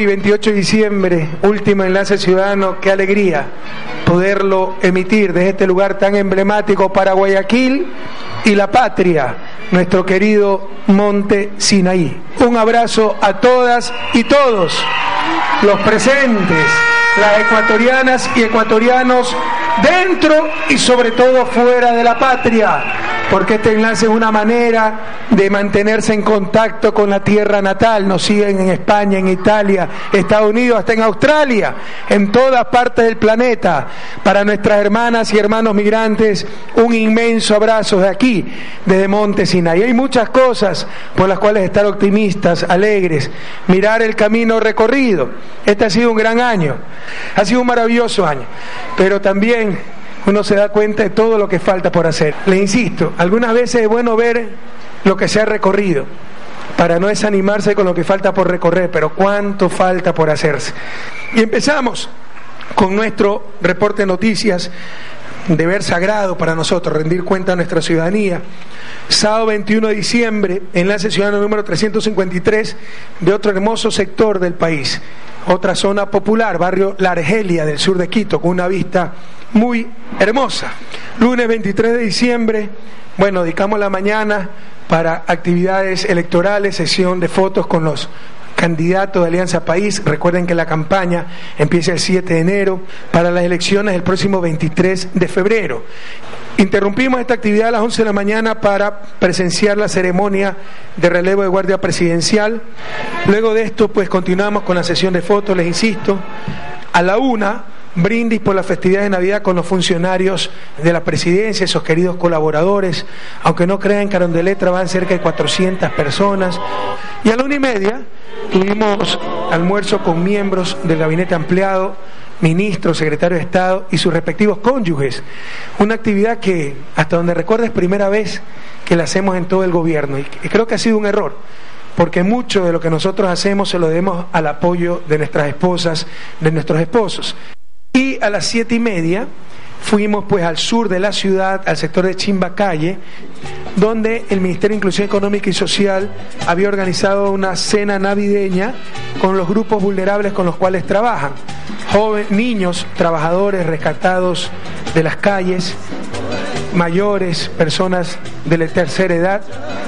Hoy, 28 de diciembre, último enlace ciudadano, qué alegría poderlo emitir desde este lugar tan emblemático para Guayaquil y la patria, nuestro querido Monte Sinaí. Un abrazo a todas y todos los presentes, las ecuatorianas y ecuatorianos dentro y sobre todo fuera de la patria porque este enlace es una manera de mantenerse en contacto con la tierra natal. Nos siguen en España, en Italia, Estados Unidos, hasta en Australia, en todas partes del planeta. Para nuestras hermanas y hermanos migrantes, un inmenso abrazo de aquí, desde Monte Sinai. Hay muchas cosas por las cuales estar optimistas, alegres, mirar el camino recorrido. Este ha sido un gran año, ha sido un maravilloso año, pero también uno se da cuenta de todo lo que falta por hacer. Le insisto, algunas veces es bueno ver lo que se ha recorrido para no desanimarse con lo que falta por recorrer, pero cuánto falta por hacerse. Y empezamos con nuestro reporte de noticias, deber sagrado para nosotros, rendir cuenta a nuestra ciudadanía. Sábado 21 de diciembre, enlace ciudadano número 353 de otro hermoso sector del país, otra zona popular, barrio La Argelia del sur de Quito, con una vista muy hermosa. Lunes 23 de diciembre, bueno, dedicamos la mañana para actividades electorales, sesión de fotos con los candidatos de Alianza País. Recuerden que la campaña empieza el 7 de enero para las elecciones el próximo 23 de febrero. Interrumpimos esta actividad a las 11 de la mañana para presenciar la ceremonia de relevo de guardia presidencial. Luego de esto, pues continuamos con la sesión de fotos, les insisto. A la una brindis por la festividad de Navidad con los funcionarios de la presidencia, esos queridos colaboradores, aunque no crean que de letra van cerca de 400 personas. Y a la una y media tuvimos almuerzo con miembros del gabinete ampliado, ministros, secretarios de Estado y sus respectivos cónyuges. Una actividad que, hasta donde recuerdo, es primera vez que la hacemos en todo el gobierno y creo que ha sido un error porque mucho de lo que nosotros hacemos se lo debemos al apoyo de nuestras esposas, de nuestros esposos. Y a las siete y media fuimos pues al sur de la ciudad, al sector de Chimbacalle, donde el Ministerio de Inclusión Económica y Social había organizado una cena navideña con los grupos vulnerables con los cuales trabajan. Niños, trabajadores rescatados de las calles, mayores, personas de la tercera edad,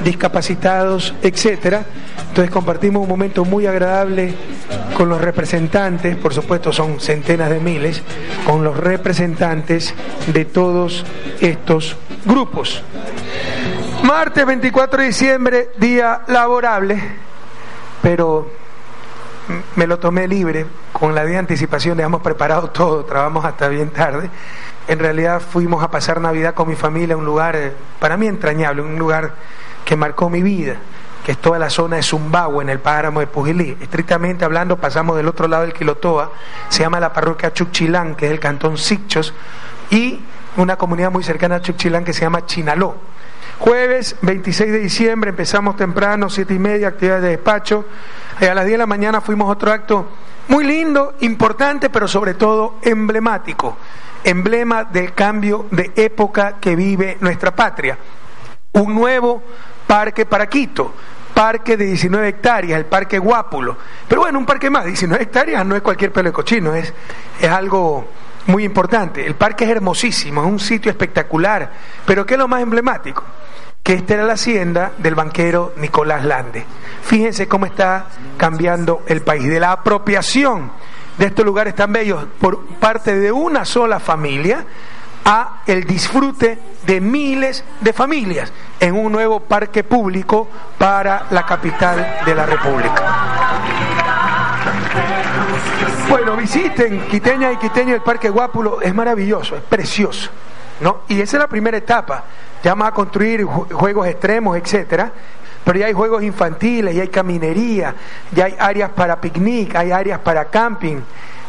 discapacitados, etcétera. Entonces compartimos un momento muy agradable con los representantes, por supuesto son centenas de miles, con los representantes de todos estos grupos. Martes 24 de diciembre, día laborable, pero me lo tomé libre, con la de anticipación, hemos preparado todo, trabajamos hasta bien tarde. En realidad fuimos a pasar Navidad con mi familia, un lugar eh, para mí entrañable, un lugar que marcó mi vida, que es toda la zona de Zumbagua, en el páramo de Pujilí. Estrictamente hablando, pasamos del otro lado del Quilotoa, se llama la parroquia Chuchilán, que es el cantón Sichos, y una comunidad muy cercana a Chuchilán que se llama Chinaló. Jueves 26 de diciembre empezamos temprano, siete y media, actividades de despacho. Y a las 10 de la mañana fuimos a otro acto muy lindo, importante, pero sobre todo emblemático emblema del cambio de época que vive nuestra patria. Un nuevo parque para Quito, parque de 19 hectáreas, el parque Guápulo. Pero bueno, un parque más, 19 hectáreas no es cualquier pelo de cochino, es, es algo muy importante. El parque es hermosísimo, es un sitio espectacular, pero ¿qué es lo más emblemático? Que esta era la hacienda del banquero Nicolás Lande. Fíjense cómo está cambiando el país, de la apropiación de estos lugares tan bellos por parte de una sola familia a el disfrute de miles de familias en un nuevo parque público para la capital de la República. Bueno, visiten Quiteña y Quiteño el Parque Guápulo, es maravilloso, es precioso, ¿no? Y esa es la primera etapa, ya a construir juegos extremos, etcétera, pero ya hay juegos infantiles, ya hay caminería, ya hay áreas para picnic, hay áreas para camping.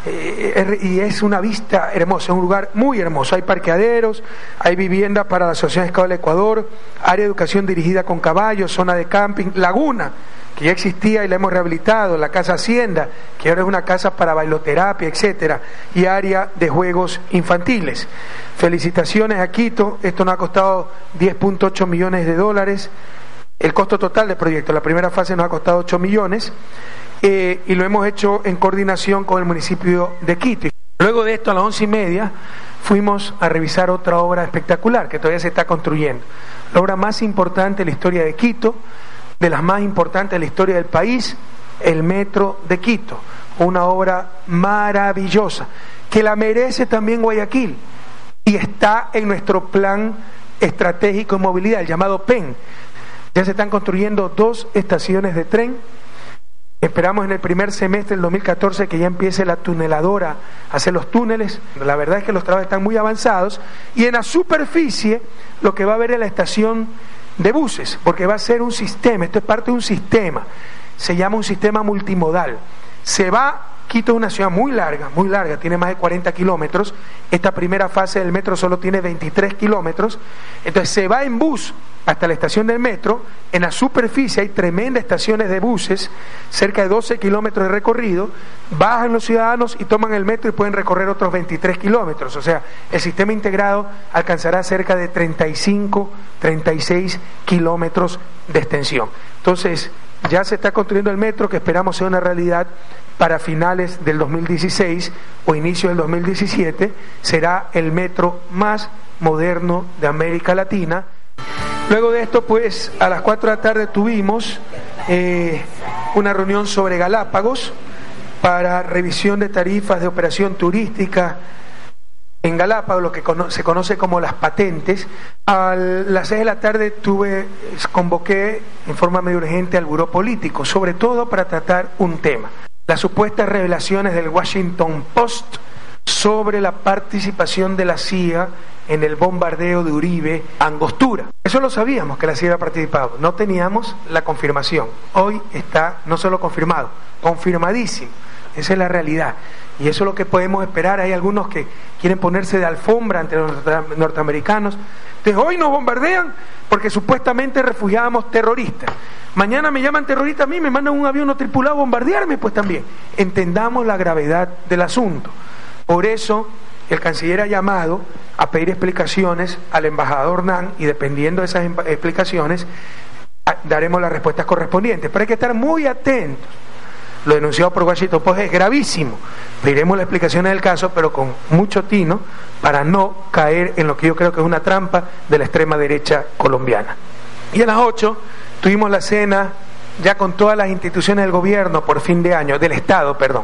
Eh, y es una vista hermosa, es un lugar muy hermoso. Hay parqueaderos, hay viviendas para la Asociación Escala del Ecuador, área de educación dirigida con caballos, zona de camping, laguna, que ya existía y la hemos rehabilitado, la Casa Hacienda, que ahora es una casa para bailoterapia, etcétera, y área de juegos infantiles. Felicitaciones a Quito, esto nos ha costado 10.8 millones de dólares el costo total del proyecto, la primera fase nos ha costado 8 millones eh, y lo hemos hecho en coordinación con el municipio de Quito. Luego de esto, a las once y media, fuimos a revisar otra obra espectacular que todavía se está construyendo. La obra más importante de la historia de Quito, de las más importantes de la historia del país, el Metro de Quito. Una obra maravillosa, que la merece también Guayaquil y está en nuestro plan estratégico de movilidad, el llamado PEN. Ya se están construyendo dos estaciones de tren Esperamos en el primer semestre del 2014 que ya empiece la tuneladora a hacer los túneles. La verdad es que los trabajos están muy avanzados. Y en la superficie lo que va a haber es la estación de buses, porque va a ser un sistema, esto es parte de un sistema. Se llama un sistema multimodal. Se va Quito es una ciudad muy larga, muy larga, tiene más de 40 kilómetros. Esta primera fase del metro solo tiene 23 kilómetros. Entonces se va en bus hasta la estación del metro. En la superficie hay tremendas estaciones de buses, cerca de 12 kilómetros de recorrido. Bajan los ciudadanos y toman el metro y pueden recorrer otros 23 kilómetros. O sea, el sistema integrado alcanzará cerca de 35, 36 kilómetros de extensión. Entonces, ya se está construyendo el metro que esperamos sea una realidad para finales del 2016 o inicio del 2017. Será el metro más moderno de América Latina. Luego de esto, pues a las 4 de la tarde tuvimos eh, una reunión sobre Galápagos para revisión de tarifas de operación turística en Galápagos, lo que se conoce como las patentes. A las seis de la tarde tuve, convoqué en forma medio urgente al Buró Político, sobre todo para tratar un tema, las supuestas revelaciones del Washington Post sobre la participación de la CIA en el bombardeo de Uribe Angostura. Eso lo sabíamos que la CIA había participado, no teníamos la confirmación. Hoy está no solo confirmado, confirmadísimo. Esa es la realidad. Y eso es lo que podemos esperar. Hay algunos que quieren ponerse de alfombra ante los norteamericanos. Desde hoy nos bombardean porque supuestamente refugiábamos terroristas. Mañana me llaman terrorista a mí, me mandan un avión no tripulado a bombardearme, pues también. Entendamos la gravedad del asunto. Por eso el canciller ha llamado a pedir explicaciones al embajador Nan y dependiendo de esas explicaciones daremos las respuestas correspondientes. Pero hay que estar muy atentos lo denunciado por Washington Post es gravísimo. Pediremos las explicaciones del caso, pero con mucho tino, para no caer en lo que yo creo que es una trampa de la extrema derecha colombiana. Y a las 8 tuvimos la cena ya con todas las instituciones del gobierno por fin de año, del Estado, perdón.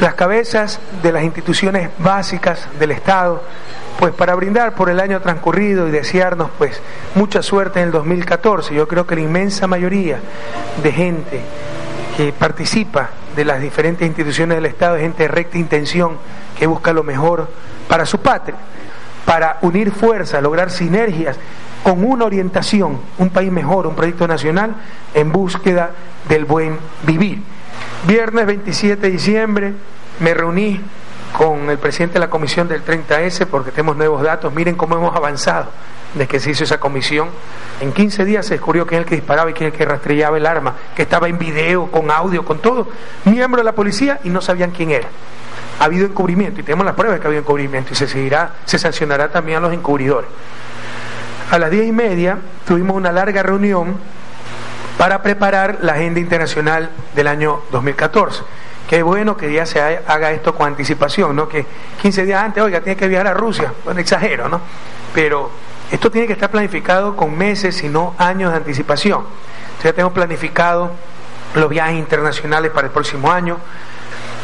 Las cabezas de las instituciones básicas del Estado, pues para brindar por el año transcurrido y desearnos pues mucha suerte en el 2014. Yo creo que la inmensa mayoría de gente que participa de las diferentes instituciones del Estado es gente de recta intención que busca lo mejor para su patria, para unir fuerzas, lograr sinergias con una orientación, un país mejor, un proyecto nacional en búsqueda del buen vivir. Viernes 27 de diciembre me reuní con el presidente de la comisión del 30S porque tenemos nuevos datos. Miren cómo hemos avanzado desde que se hizo esa comisión. En 15 días se descubrió quién es el que disparaba y quién es el que rastrillaba el arma, que estaba en video, con audio, con todo, miembro de la policía y no sabían quién era. Ha habido encubrimiento y tenemos las pruebas de que ha habido encubrimiento y se seguirá, se sancionará también a los encubridores. A las diez y media tuvimos una larga reunión para preparar la agenda internacional del año 2014. Qué bueno que ya se haga esto con anticipación, ¿no? Que 15 días antes, oiga, tiene que viajar a Rusia. Bueno, exagero, ¿no? Pero esto tiene que estar planificado con meses, y no años de anticipación. ya tengo planificado los viajes internacionales para el próximo año.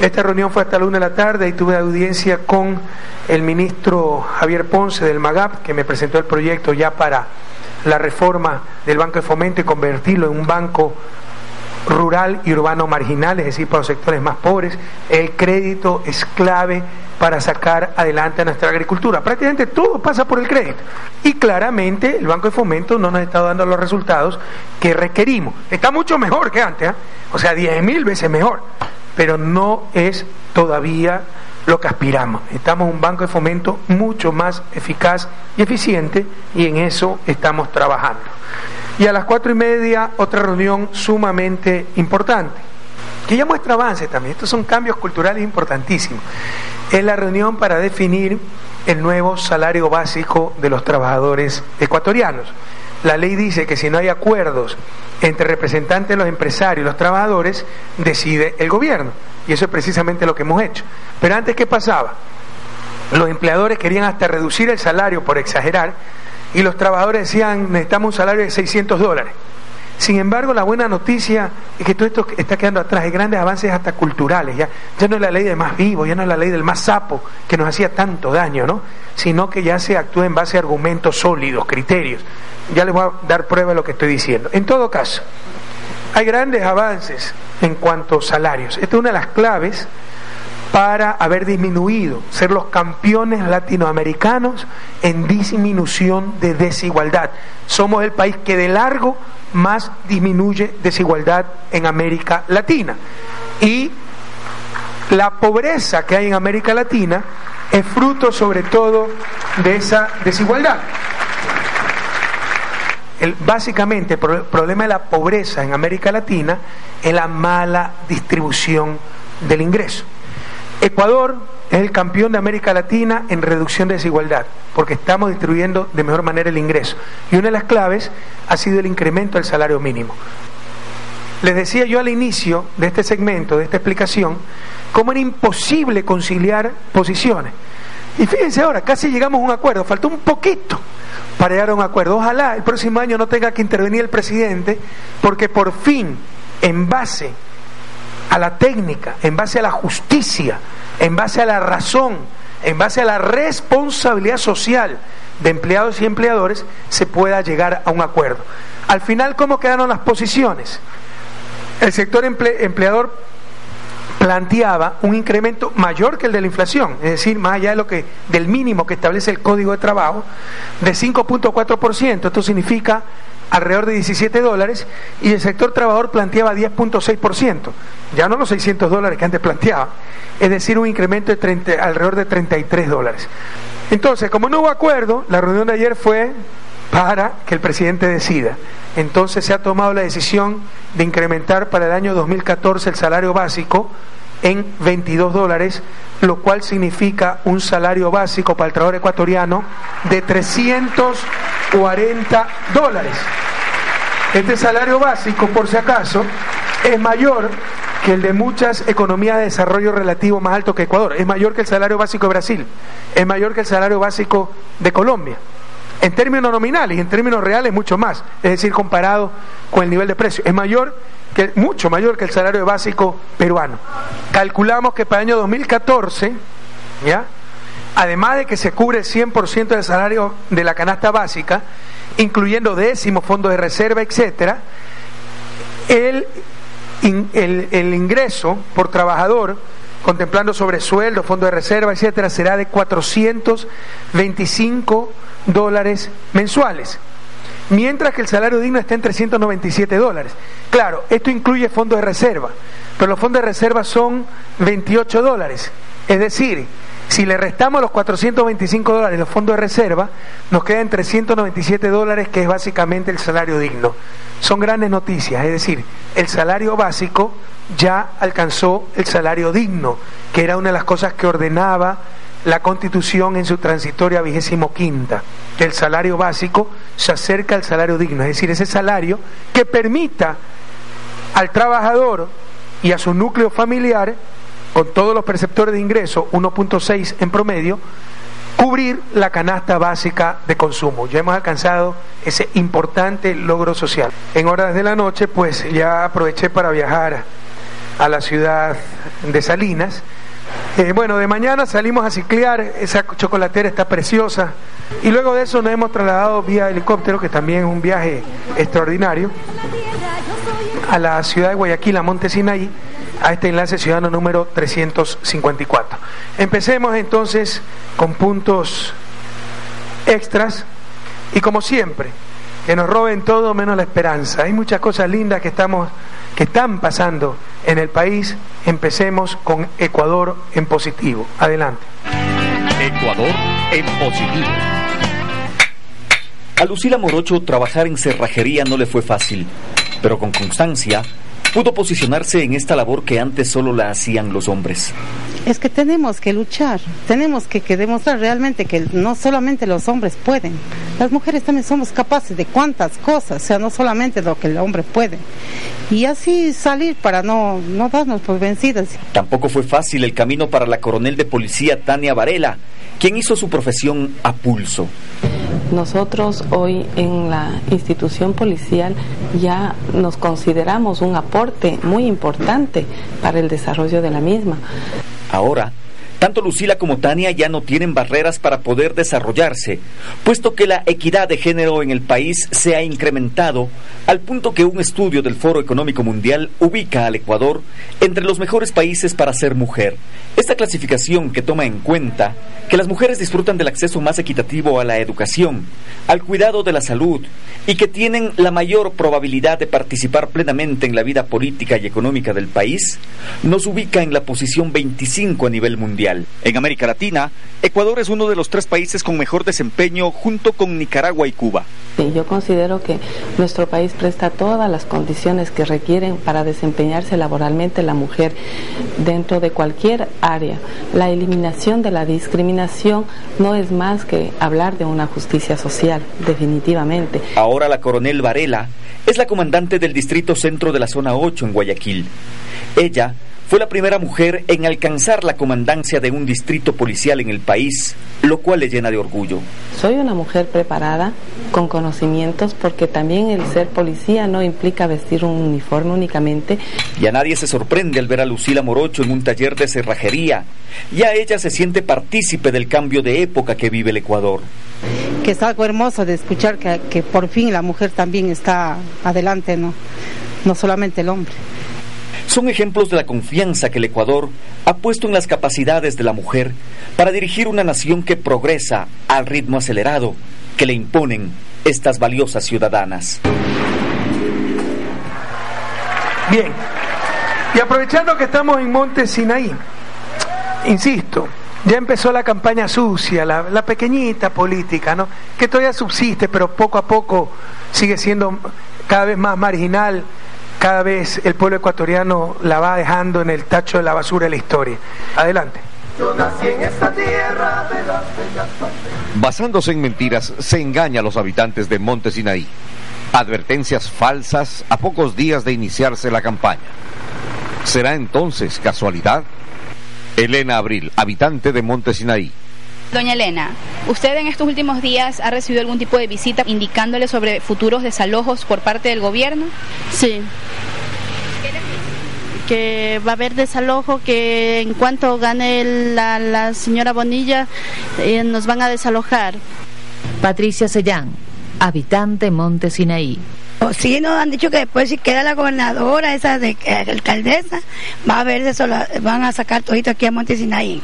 Esta reunión fue hasta la una de la tarde y tuve audiencia con el ministro Javier Ponce del MAGAP, que me presentó el proyecto ya para la reforma del Banco de Fomento y convertirlo en un banco rural y urbano marginal, es decir, para los sectores más pobres. El crédito es clave para sacar adelante a nuestra agricultura. Prácticamente todo pasa por el crédito. Y claramente el Banco de Fomento no nos está dando los resultados que requerimos. Está mucho mejor que antes, ¿eh? o sea, diez mil veces mejor, pero no es todavía lo que aspiramos. Estamos un banco de fomento mucho más eficaz y eficiente y en eso estamos trabajando. Y a las cuatro y media otra reunión sumamente importante, que ya muestra avance también. Estos son cambios culturales importantísimos es la reunión para definir el nuevo salario básico de los trabajadores ecuatorianos. la ley dice que si no hay acuerdos entre representantes de los empresarios y los trabajadores, decide el gobierno. Y eso es precisamente lo que hemos hecho. Pero antes, ¿qué pasaba? Los empleadores querían hasta reducir el salario por exagerar y los trabajadores decían, necesitamos un salario de 600 dólares. Sin embargo, la buena noticia es que todo esto está quedando atrás. Hay grandes avances hasta culturales. Ya, ya no es la ley del más vivo, ya no es la ley del más sapo, que nos hacía tanto daño, ¿no? Sino que ya se actúa en base a argumentos sólidos, criterios. Ya les voy a dar prueba de lo que estoy diciendo. En todo caso, hay grandes avances en cuanto a salarios. Esta es una de las claves para haber disminuido, ser los campeones latinoamericanos en disminución de desigualdad. Somos el país que de largo más disminuye desigualdad en América Latina. Y la pobreza que hay en América Latina es fruto sobre todo de esa desigualdad. Básicamente el problema de la pobreza en América Latina es la mala distribución del ingreso. Ecuador es el campeón de América Latina en reducción de desigualdad, porque estamos distribuyendo de mejor manera el ingreso. Y una de las claves ha sido el incremento del salario mínimo. Les decía yo al inicio de este segmento, de esta explicación, cómo era imposible conciliar posiciones. Y fíjense ahora, casi llegamos a un acuerdo, faltó un poquito para llegar a un acuerdo. Ojalá el próximo año no tenga que intervenir el presidente, porque por fin, en base a la técnica, en base a la justicia, en base a la razón, en base a la responsabilidad social de empleados y empleadores, se pueda llegar a un acuerdo. Al final, ¿cómo quedaron las posiciones? El sector empleador planteaba un incremento mayor que el de la inflación, es decir, más allá de lo que del mínimo que establece el Código de Trabajo, de 5.4%. Esto significa alrededor de 17 dólares y el sector trabajador planteaba 10.6%, ya no los 600 dólares que antes planteaba, es decir, un incremento de 30, alrededor de 33 dólares. Entonces, como no hubo acuerdo, la reunión de ayer fue para que el presidente decida. Entonces se ha tomado la decisión de incrementar para el año 2014 el salario básico en 22 dólares, lo cual significa un salario básico para el trabajador ecuatoriano de 340 dólares. Este salario básico, por si acaso, es mayor que el de muchas economías de desarrollo relativo más alto que Ecuador, es mayor que el salario básico de Brasil, es mayor que el salario básico de Colombia. En términos nominales y en términos reales mucho más, es decir, comparado con el nivel de precio, es mayor que mucho mayor que el salario básico peruano. Calculamos que para el año 2014, ¿ya? Además de que se cubre el 100% del salario de la canasta básica, incluyendo décimos, fondos de reserva, etcétera, el, el, el ingreso por trabajador contemplando sobre sueldo, fondo de reserva, etcétera, será de 425 dólares mensuales, mientras que el salario digno está en 397 dólares. Claro, esto incluye fondos de reserva, pero los fondos de reserva son 28 dólares. Es decir, si le restamos los 425 dólares los fondos de reserva, nos quedan 397 dólares, que es básicamente el salario digno. Son grandes noticias, es decir, el salario básico ya alcanzó el salario digno, que era una de las cosas que ordenaba la Constitución en su transitoria vigésimo quinta, que el salario básico se acerca al salario digno, es decir, ese salario que permita al trabajador y a su núcleo familiar, con todos los perceptores de ingreso, 1.6 en promedio, cubrir la canasta básica de consumo. Ya hemos alcanzado ese importante logro social. En horas de la noche, pues ya aproveché para viajar a la ciudad de Salinas. Eh, bueno, de mañana salimos a ciclear, esa chocolatera está preciosa. Y luego de eso nos hemos trasladado vía helicóptero, que también es un viaje extraordinario, a la ciudad de Guayaquil, a Monte Sinaí, a este enlace ciudadano número 354. Empecemos entonces con puntos extras y como siempre, que nos roben todo menos la esperanza. Hay muchas cosas lindas que estamos que están pasando en el país. Empecemos con Ecuador en positivo. Adelante. Ecuador en positivo. A Lucila Morocho trabajar en cerrajería no le fue fácil, pero con constancia pudo posicionarse en esta labor que antes solo la hacían los hombres. Es que tenemos que luchar, tenemos que, demostrar realmente que no solamente los hombres pueden, las mujeres también somos capaces de cuantas cosas, o sea, no solamente lo que el hombre puede. Y así salir para no, no darnos por vencidas. Tampoco fue fácil el camino para la coronel de policía Tania Varela, quien hizo su profesión a pulso. Nosotros hoy en la institución policial ya nos consideramos un aporte muy importante para el desarrollo de la misma. Ahora, tanto Lucila como Tania ya no tienen barreras para poder desarrollarse, puesto que la equidad de género en el país se ha incrementado al punto que un estudio del Foro Económico Mundial ubica al Ecuador entre los mejores países para ser mujer. Esta clasificación que toma en cuenta que las mujeres disfrutan del acceso más equitativo a la educación, al cuidado de la salud y que tienen la mayor probabilidad de participar plenamente en la vida política y económica del país, nos ubica en la posición 25 a nivel mundial. En América Latina, Ecuador es uno de los tres países con mejor desempeño junto con Nicaragua y Cuba. Sí, yo considero que nuestro país presta todas las condiciones que requieren para desempeñarse laboralmente la mujer dentro de cualquier área. La eliminación de la discriminación no es más que hablar de una justicia social, definitivamente. Ahora la coronel Varela es la comandante del Distrito Centro de la Zona 8 en Guayaquil. Ella fue la primera mujer en alcanzar la comandancia de un distrito policial en el país, lo cual le llena de orgullo. Soy una mujer preparada, con conocimientos, porque también el ser policía no implica vestir un uniforme únicamente. Y a nadie se sorprende al ver a Lucila Morocho en un taller de cerrajería. Ya ella se siente partícipe del cambio de época que vive el Ecuador que es algo hermoso de escuchar que, que, por fin la mujer también está adelante, ¿no? No solamente el hombre son ejemplos de la confianza que el Ecuador ha puesto en las capacidades de la mujer para dirigir una nación que progresa al ritmo acelerado que le imponen estas valiosas ciudadanas. Bien, y aprovechando que estamos en Monte Sinaí, insisto, ya empezó la campaña sucia, la, la, pequeñita política, ¿no? Que todavía subsiste, pero poco a poco sigue siendo cada vez más marginal cada vez el pueblo ecuatoriano la va dejando en el tacho de la basura de la historia. Adelante. Basándose en mentiras, se engaña a los habitantes de Monte Sinaí. Advertencias falsas a pocos días de iniciarse la campaña. ¿Será entonces casualidad? Elena Abril, habitante de Monte Sinaí. Doña Elena, ¿usted en estos últimos días ha recibido algún tipo de visita indicándole sobre futuros desalojos por parte del gobierno? Sí. Que va a haber desalojo, que en cuanto gane la, señora Bonilla, eh, nos van a desalojar. Patricia Sellán, habitante Monte Sinaí. Sí, nos han dicho que después si queda la gobernadora, esa de eh, alcaldesa, va a van a sacar todito aquí a Monte Sinaí.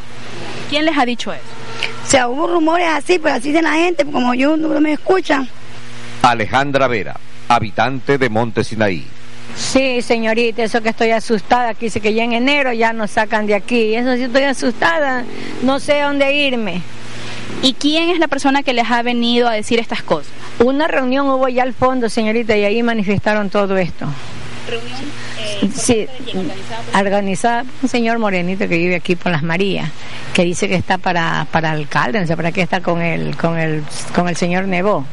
¿Quién les ha dicho eso? O sea, hubo rumores así, pero así de la gente, como yo no me escuchan. Alejandra Vera, habitante de Monte Sinaí. Sí, señorita, eso que estoy asustada, que dice que ya en enero ya nos sacan de aquí. Eso sí estoy asustada, no sé dónde irme. ¿Y quién es la persona que les ha venido a decir estas cosas? Una reunión hubo ya al fondo, señorita, y ahí manifestaron todo esto. ¿Reunión? Eh, sí, organizada por un señor morenito que vive aquí por las Marías, que dice que está para, para alcalde, no sé para qué está con el, con el, con el señor Nebo.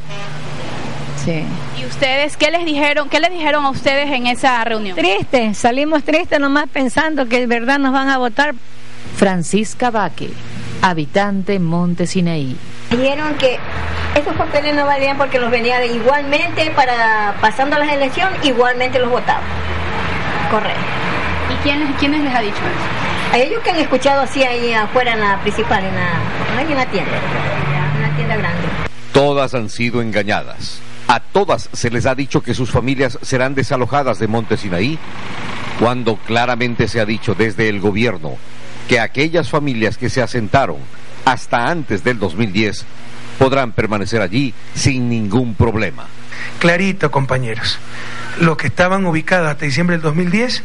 Sí. ¿Y ustedes qué les dijeron, qué les dijeron a ustedes en esa reunión? Triste, salimos tristes nomás pensando que de verdad nos van a votar. Francisca Baque, habitante Monte Sinaí. Dijeron que esos papeles no valían porque los venía igualmente para pasando las elecciones, igualmente los votaban. Correcto. ¿Y quién, quiénes les ha dicho eso? A ellos que han escuchado así ahí afuera en la principal, en la, en la tienda, en la tienda grande. Todas han sido engañadas. A todas se les ha dicho que sus familias serán desalojadas de Monte Sinaí, cuando claramente se ha dicho desde el gobierno que aquellas familias que se asentaron hasta antes del 2010 podrán permanecer allí sin ningún problema. Clarito, compañeros. Los que estaban ubicados hasta diciembre del 2010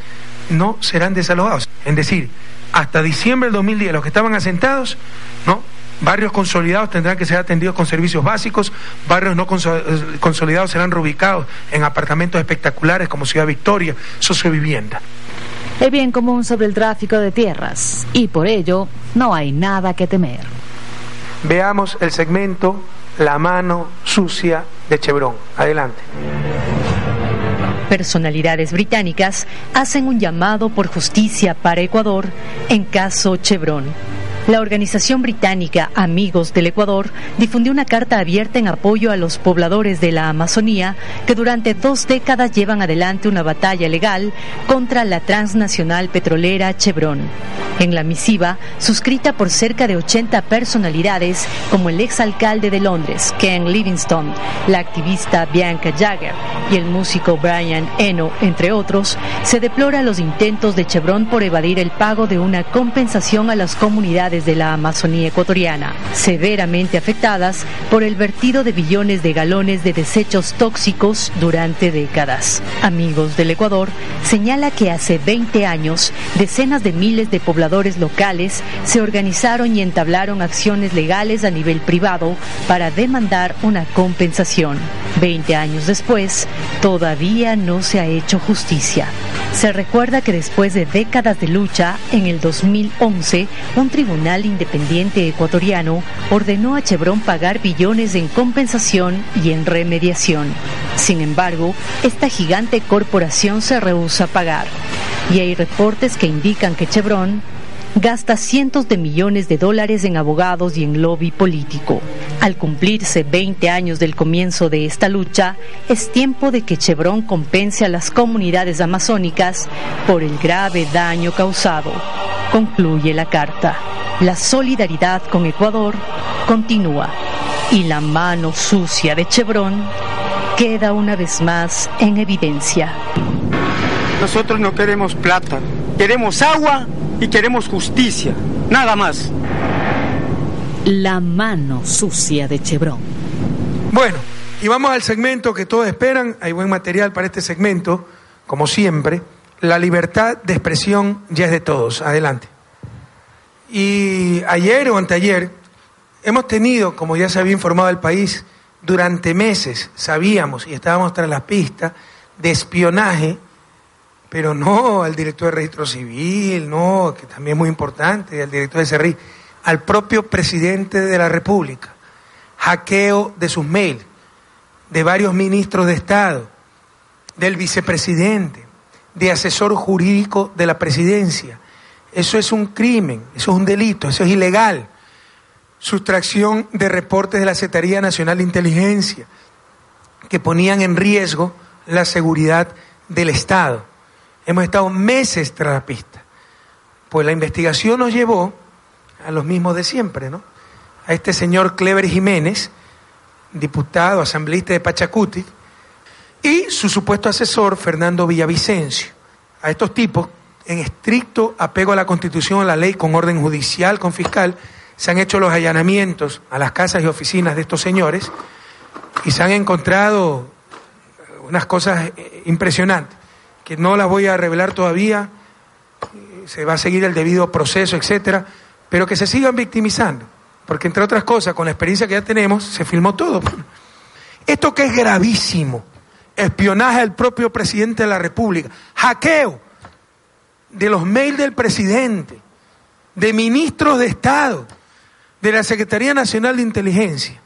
no serán desalojados. Es decir, hasta diciembre del 2010 los que estaban asentados, ¿no? Barrios consolidados tendrán que ser atendidos con servicios básicos, barrios no eh, consolidados serán reubicados en apartamentos espectaculares como Ciudad Victoria, sociovivienda. El bien común sobre el tráfico de tierras y por ello no hay nada que temer. Veamos el segmento La mano sucia de Chevron. Adelante. Personalidades británicas hacen un llamado por justicia para Ecuador en caso Chevron. La organización británica Amigos del Ecuador difundió una carta abierta en apoyo a los pobladores de la Amazonía que durante dos décadas llevan adelante una batalla legal contra la transnacional petrolera Chevron. En la misiva, suscrita por cerca de 80 personalidades como el exalcalde de Londres, Ken Livingstone, la activista Bianca Jagger y el músico Brian Eno, entre otros, se deplora los intentos de Chevron por evadir el pago de una compensación a las comunidades de la Amazonía ecuatoriana, severamente afectadas por el vertido de billones de galones de desechos tóxicos durante décadas. Amigos del Ecuador señala que hace 20 años decenas de miles de pobladores locales se organizaron y entablaron acciones legales a nivel privado para demandar una compensación. 20 años después, todavía no se ha hecho justicia. Se recuerda que después de décadas de lucha, en el 2011, un tribunal Independiente Ecuatoriano ordenó a Chevron pagar billones en compensación y en remediación. Sin embargo, esta gigante corporación se rehúsa a pagar. Y hay reportes que indican que Chevron gasta cientos de millones de dólares en abogados y en lobby político. Al cumplirse 20 años del comienzo de esta lucha, es tiempo de que Chevron compense a las comunidades amazónicas por el grave daño causado. Concluye la carta. La solidaridad con Ecuador continúa y la mano sucia de Chevron queda una vez más en evidencia. Nosotros no queremos plata, queremos agua y queremos justicia, nada más. La mano sucia de Chevron. Bueno, y vamos al segmento que todos esperan, hay buen material para este segmento, como siempre. La libertad de expresión ya es de todos. Adelante. Y ayer o anteayer hemos tenido, como ya se había informado el país, durante meses sabíamos y estábamos tras la pista de espionaje, pero no al director de registro civil, no, que también es muy importante, al director de CERRI, al propio presidente de la República, hackeo de sus mails, de varios ministros de Estado, del vicepresidente, de asesor jurídico de la presidencia, eso es un crimen, eso es un delito, eso es ilegal. Sustracción de reportes de la Secretaría Nacional de Inteligencia que ponían en riesgo la seguridad del Estado. Hemos estado meses tras la pista. Pues la investigación nos llevó a los mismos de siempre, ¿no? A este señor Clever Jiménez, diputado, asambleísta de Pachacuti, y su supuesto asesor, Fernando Villavicencio. A estos tipos en estricto apego a la Constitución, a la ley, con orden judicial, con fiscal, se han hecho los allanamientos a las casas y oficinas de estos señores y se han encontrado unas cosas eh, impresionantes, que no las voy a revelar todavía, se va a seguir el debido proceso, etcétera, pero que se sigan victimizando, porque entre otras cosas, con la experiencia que ya tenemos, se filmó todo. Esto que es gravísimo, espionaje al propio presidente de la República, hackeo de los mails del presidente, de ministros de Estado, de la Secretaría Nacional de Inteligencia,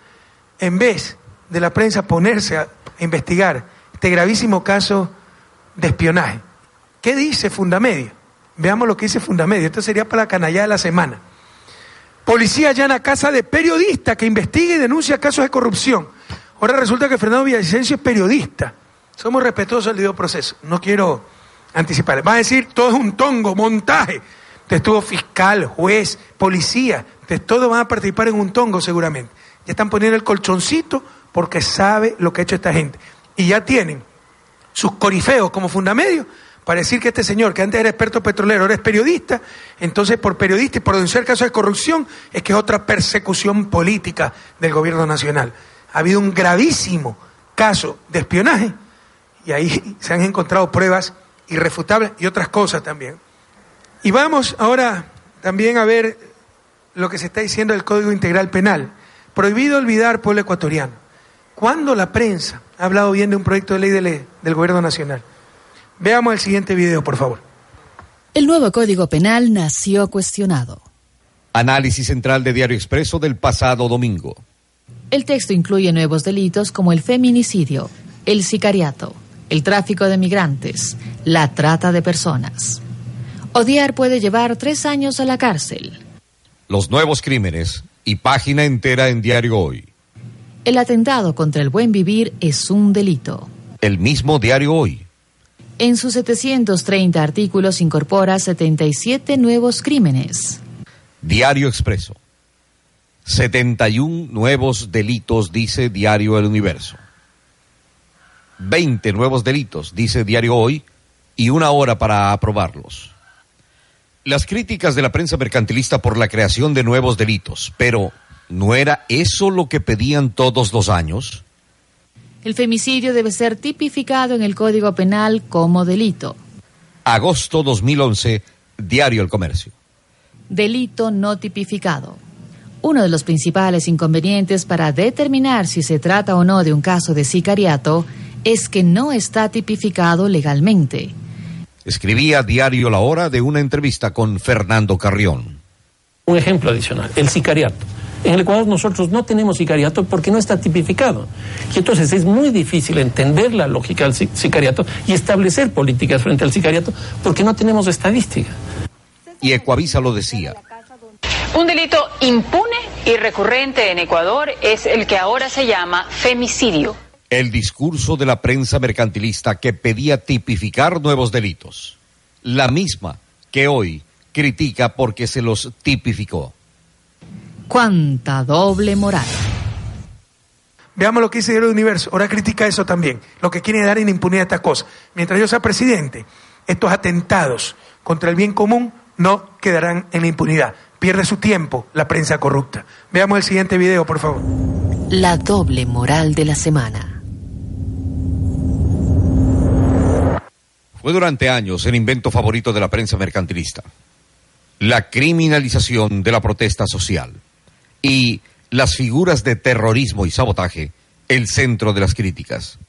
en vez de la prensa ponerse a, investigar este gravísimo caso de espionaje. ¿Qué dice Fundamedia? Veamos lo que dice Fundamedia. Esto sería para la canalla de la semana. Policía allana casa de periodista que investiga y denuncia casos de corrupción. Ahora resulta que Fernando Villavicencio es periodista. Somos respetuosos del debido proceso. No quiero anticipar. Va a decir, todo es un tongo, montaje. Entonces estuvo fiscal, juez, policía. Entonces todos van a participar en un tongo seguramente. Ya están poniendo el colchoncito porque sabe lo que ha hecho esta gente. Y ya tienen sus corifeos como fundamedio para decir que este señor, que antes era experto petrolero, ahora es periodista, entonces por periodista y por denunciar casos de corrupción, es que es otra persecución política del gobierno nacional. Ha habido un gravísimo caso de espionaje y ahí se han encontrado pruebas irrefutables y otras cosas también. Y vamos ahora también a ver lo que se está diciendo del Código Integral Penal. Prohibido olvidar pueblo ecuatoriano. ¿Cuándo la prensa ha hablado bien de un proyecto de ley del Gobierno Nacional? Veamos el siguiente video, por favor. El nuevo Código Penal nació cuestionado. Análisis central de Diario Expreso del pasado domingo. El texto incluye nuevos delitos como el feminicidio, el sicariato, el tráfico de migrantes, la trata de personas. Odiar puede llevar tres años a la cárcel. Los nuevos crímenes y página entera en Diario Hoy. El atentado contra el buen vivir es un delito. El mismo Diario Hoy. En sus 730 artículos incorpora 77 nuevos crímenes. Diario Expreso. 71 nuevos delitos, dice Diario El Universo. 20 nuevos delitos, dice Diario Hoy, y una hora para aprobarlos. Las críticas de la prensa mercantilista por la creación de nuevos delitos, pero ¿no era eso lo que pedían todos los años? El femicidio debe ser tipificado en el Código Penal como delito. Agosto 2011, Diario El Comercio. Delito no tipificado. Uno de los principales inconvenientes para determinar si se trata o no de un caso de sicariato es que no está tipificado legalmente. Escribía Diario La Hora de una entrevista con Fernando Carrión. Un ejemplo adicional, el sicariato. En el Ecuador nosotros no tenemos sicariato porque no está tipificado. Y entonces es muy difícil entender la lógica del sicariato y establecer políticas frente al sicariato porque no tenemos estadística. Y Ecuavisa lo decía. Un delito impune y recurrente en Ecuador es el que ahora se llama femicidio. El discurso de la prensa mercantilista que pedía tipificar nuevos delitos. La misma que hoy critica porque se los tipificó. ¡Cuánta doble moral! Veamos lo que dice el universo. Ahora critica eso también. Lo que quiere dar en impunidad a estas cosas. Mientras yo sea presidente, estos atentados contra el bien común no quedarán en la impunidad pierde su tiempo la prensa corrupta. Veamos el siguiente video, por favor. La doble moral de la semana. Fue durante años el invento favorito de la prensa mercantilista. La criminalización de la protesta social. Y las figuras de terrorismo y sabotaje, el centro de las críticas.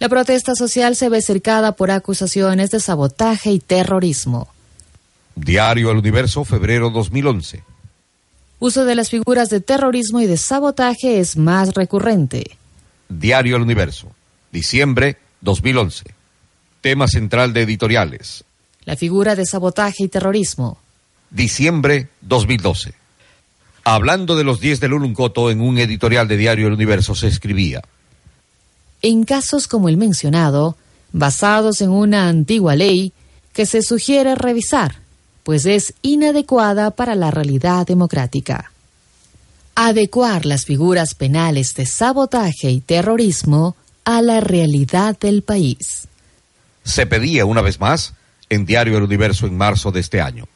La protesta social se ve cercada por acusaciones de sabotaje y terrorismo. Diario El Universo, febrero 2011. Uso de las figuras de terrorismo y de sabotaje es más recurrente. Diario El Universo, diciembre 2011. Tema central de editoriales. La figura de sabotaje y terrorismo. Diciembre 2012. Hablando de los 10 de Luluncoto en un editorial de Diario El Universo se escribía. En casos como el mencionado, basados en una antigua ley que se sugiere revisar, pues es inadecuada para la realidad democrática. Adecuar las figuras penales de sabotaje y terrorismo a la realidad del país. Se pedía una vez más en Diario El Universo en marzo de este año.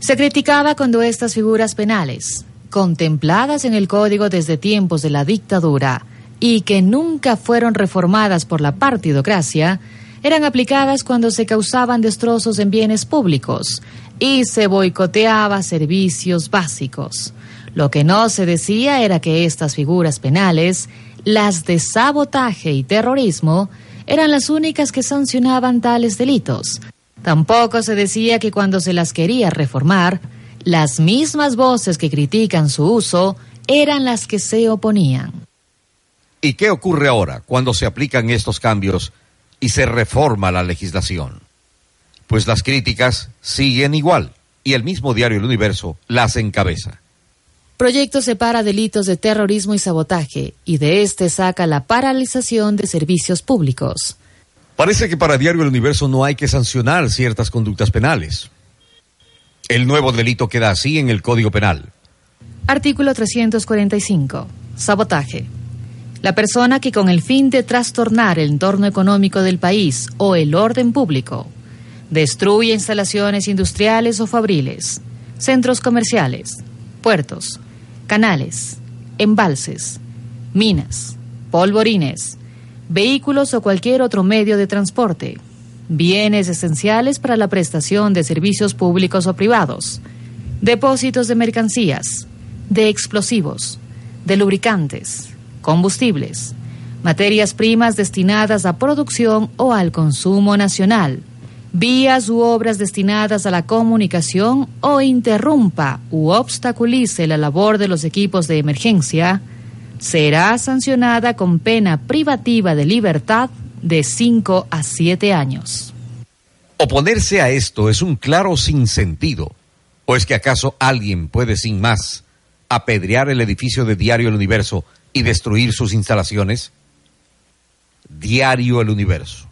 Se criticaba cuando estas figuras penales, contempladas en el código desde tiempos de la dictadura y que nunca fueron reformadas por la partidocracia, eran aplicadas cuando se causaban destrozos en bienes públicos y se boicoteaba servicios básicos. Lo que no se decía era que estas figuras penales, las de sabotaje y terrorismo, eran las únicas que sancionaban tales delitos. Tampoco se decía que cuando se las quería reformar, las mismas voces que critican su uso eran las que se oponían. ¿Y qué ocurre ahora cuando se aplican estos cambios y se reforma la legislación. Pues las críticas siguen igual y el mismo diario El Universo las encabeza. Proyecto separa delitos de terrorismo y sabotaje y de este saca la paralización de servicios públicos. Parece que para Diario El Universo no hay que sancionar ciertas conductas penales. El nuevo delito queda así en el Código Penal. Artículo 345. Sabotaje. La persona que con el fin de trastornar el entorno económico del país o el orden público destruye instalaciones industriales o fabriles, centros comerciales, puertos, canales, embalses, minas, polvorines, vehículos o cualquier otro medio de transporte, bienes esenciales para la prestación de servicios públicos o privados, depósitos de mercancías, de explosivos, de lubricantes, combustibles, materias primas destinadas a producción o al consumo nacional, vías u obras destinadas a la comunicación o interrumpa u obstaculice la labor de los equipos de emergencia, será sancionada con pena privativa de libertad de 5 a 7 años. Oponerse a esto es un claro sinsentido. ¿O es que acaso alguien puede sin más apedrear el edificio de Diario El Universo y destruir sus instalaciones? Diario El Universo.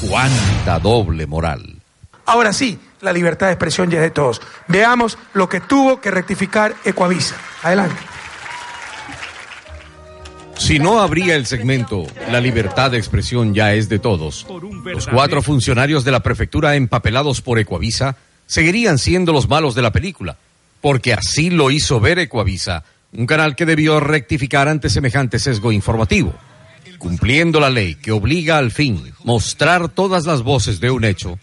Cuánta doble moral. Ahora sí, la libertad de expresión ya es de todos. Veamos lo que tuvo que rectificar Ecuavisa. Adelante. Si no habría el segmento La libertad de expresión ya es de todos, los cuatro funcionarios de la prefectura empapelados por Ecuavisa seguirían siendo los malos de la película, porque así lo hizo ver Ecuavisa, un canal que debió rectificar ante semejante sesgo informativo. Cumpliendo la ley que obliga al fin mostrar todas las voces de un hecho,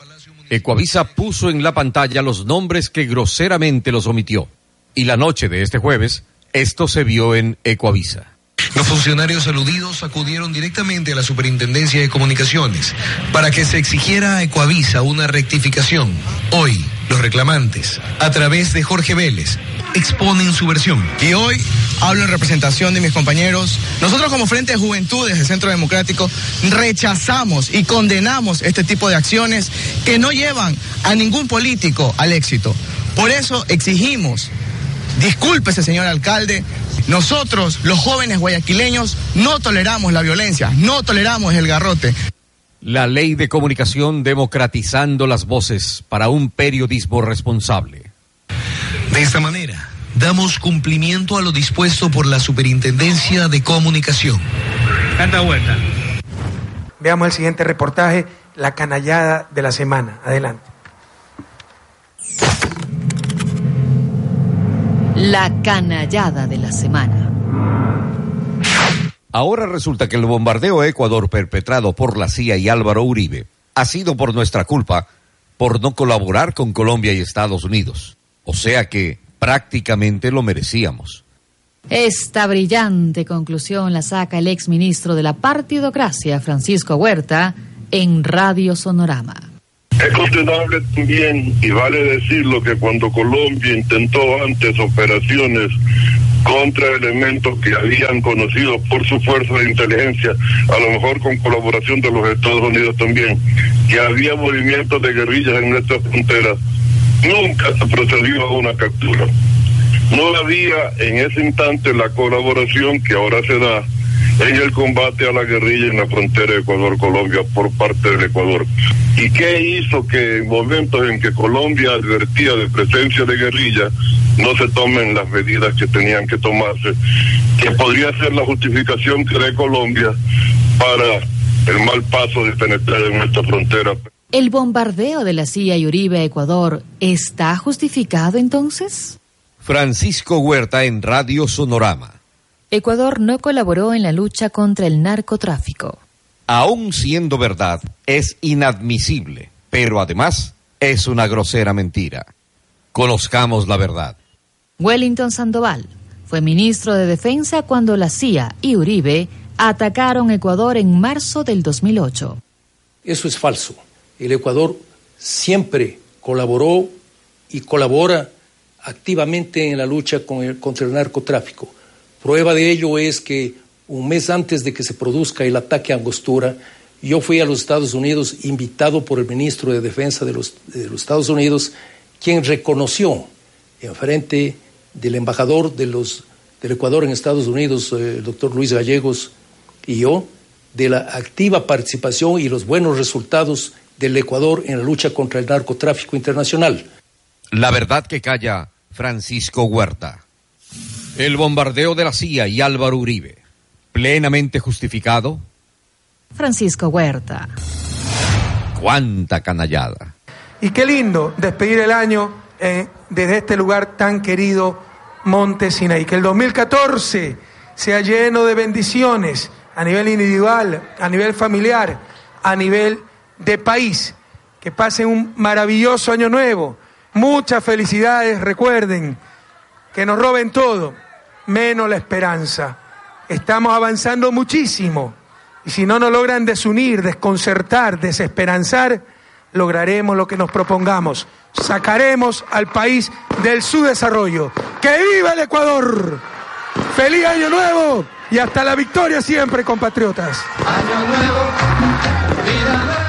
Ecuavisa puso en la pantalla los nombres que groseramente los omitió. Y la noche de este jueves, esto se vio en Ecuavisa. Los funcionarios aludidos acudieron directamente a la Superintendencia de Comunicaciones para que se exigiera a Ecuavisa una rectificación. Hoy, los reclamantes, a través de Jorge Vélez, exponen su versión. Y hoy hablo en representación de mis compañeros. Nosotros como Frente de Juventudes del Centro Democrático rechazamos y condenamos este tipo de acciones que no llevan a ningún político al éxito. Por eso exigimos, discúlpese señor alcalde, nosotros, los jóvenes guayaquileños, no toleramos la violencia, no toleramos el garrote. La ley de comunicación democratizando las voces para un periodismo responsable. De esta manera, damos cumplimiento a lo dispuesto por la Superintendencia de Comunicación. Tanta vuelta. Veamos el siguiente reportaje, la canallada de la semana. Adelante. La canallada de la semana. Ahora resulta que el bombardeo a Ecuador perpetrado por la CIA y Álvaro Uribe ha sido por nuestra culpa por no colaborar con Colombia y Estados Unidos. O sea que prácticamente lo merecíamos. Esta brillante conclusión la saca el exministro de la partidocracia, Francisco Huerta, en Radio Sonorama. Es condenable también, y vale decirlo, que cuando Colombia intentó antes operaciones contra elementos que habían conocido por su fuerza de inteligencia, a lo mejor con colaboración de los Estados Unidos también, que había movimientos de guerrillas en nuestras fronteras, nunca se procedió a una captura. No había en ese instante la colaboración que ahora se da en el combate a la guerrilla en la frontera Ecuador-Colombia por parte del Ecuador. ¿Y qué hizo que en momentos en que Colombia advertía de presencia de guerrilla no se tomen las medidas que tenían que tomarse? Que podría ser la justificación que dé Colombia para el mal paso de penetrar en nuestra frontera. ¿El bombardeo de la CIA y Uribe a Ecuador está justificado entonces? Francisco Huerta en Radio Sonorama. Ecuador no colaboró en la lucha contra el narcotráfico. Aún siendo verdad, es inadmisible, pero además es una grosera mentira. Conozcamos la verdad. Wellington Sandoval fue ministro de Defensa cuando la CIA y Uribe atacaron Ecuador en marzo del 2008. Eso es falso. El Ecuador siempre colaboró y colabora activamente en la lucha contra el narcotráfico. Prueba de ello es que un mes antes de que se produzca el ataque a Angostura, yo fui a los Estados Unidos invitado por el ministro de Defensa de los, Estados Unidos, quien reconoció en frente del embajador del Ecuador en Estados Unidos, eh, el doctor Luis Gallegos, y yo, de la activa participación y los buenos resultados del Ecuador en la lucha contra el narcotráfico internacional. La verdad que calla Francisco Huerta. El bombardeo de la CIA y Álvaro Uribe, plenamente justificado. Francisco Huerta. Cuánta canallada. Y qué lindo despedir el año eh, desde este lugar tan querido, Monte Sinaí. Que el 2014 sea lleno de bendiciones a nivel individual, a nivel familiar, a nivel de país. Que pasen un maravilloso año nuevo Muchas felicidades, recuerden que nos roben todo, menos la esperanza. Estamos avanzando muchísimo y si no nos logran desunir, desconcertar, desesperanzar, lograremos lo que nos propongamos. Sacaremos al país del subdesarrollo. ¡Que viva el Ecuador! ¡Feliz Año Nuevo! Y hasta la victoria siempre, compatriotas. Año nuevo, vida.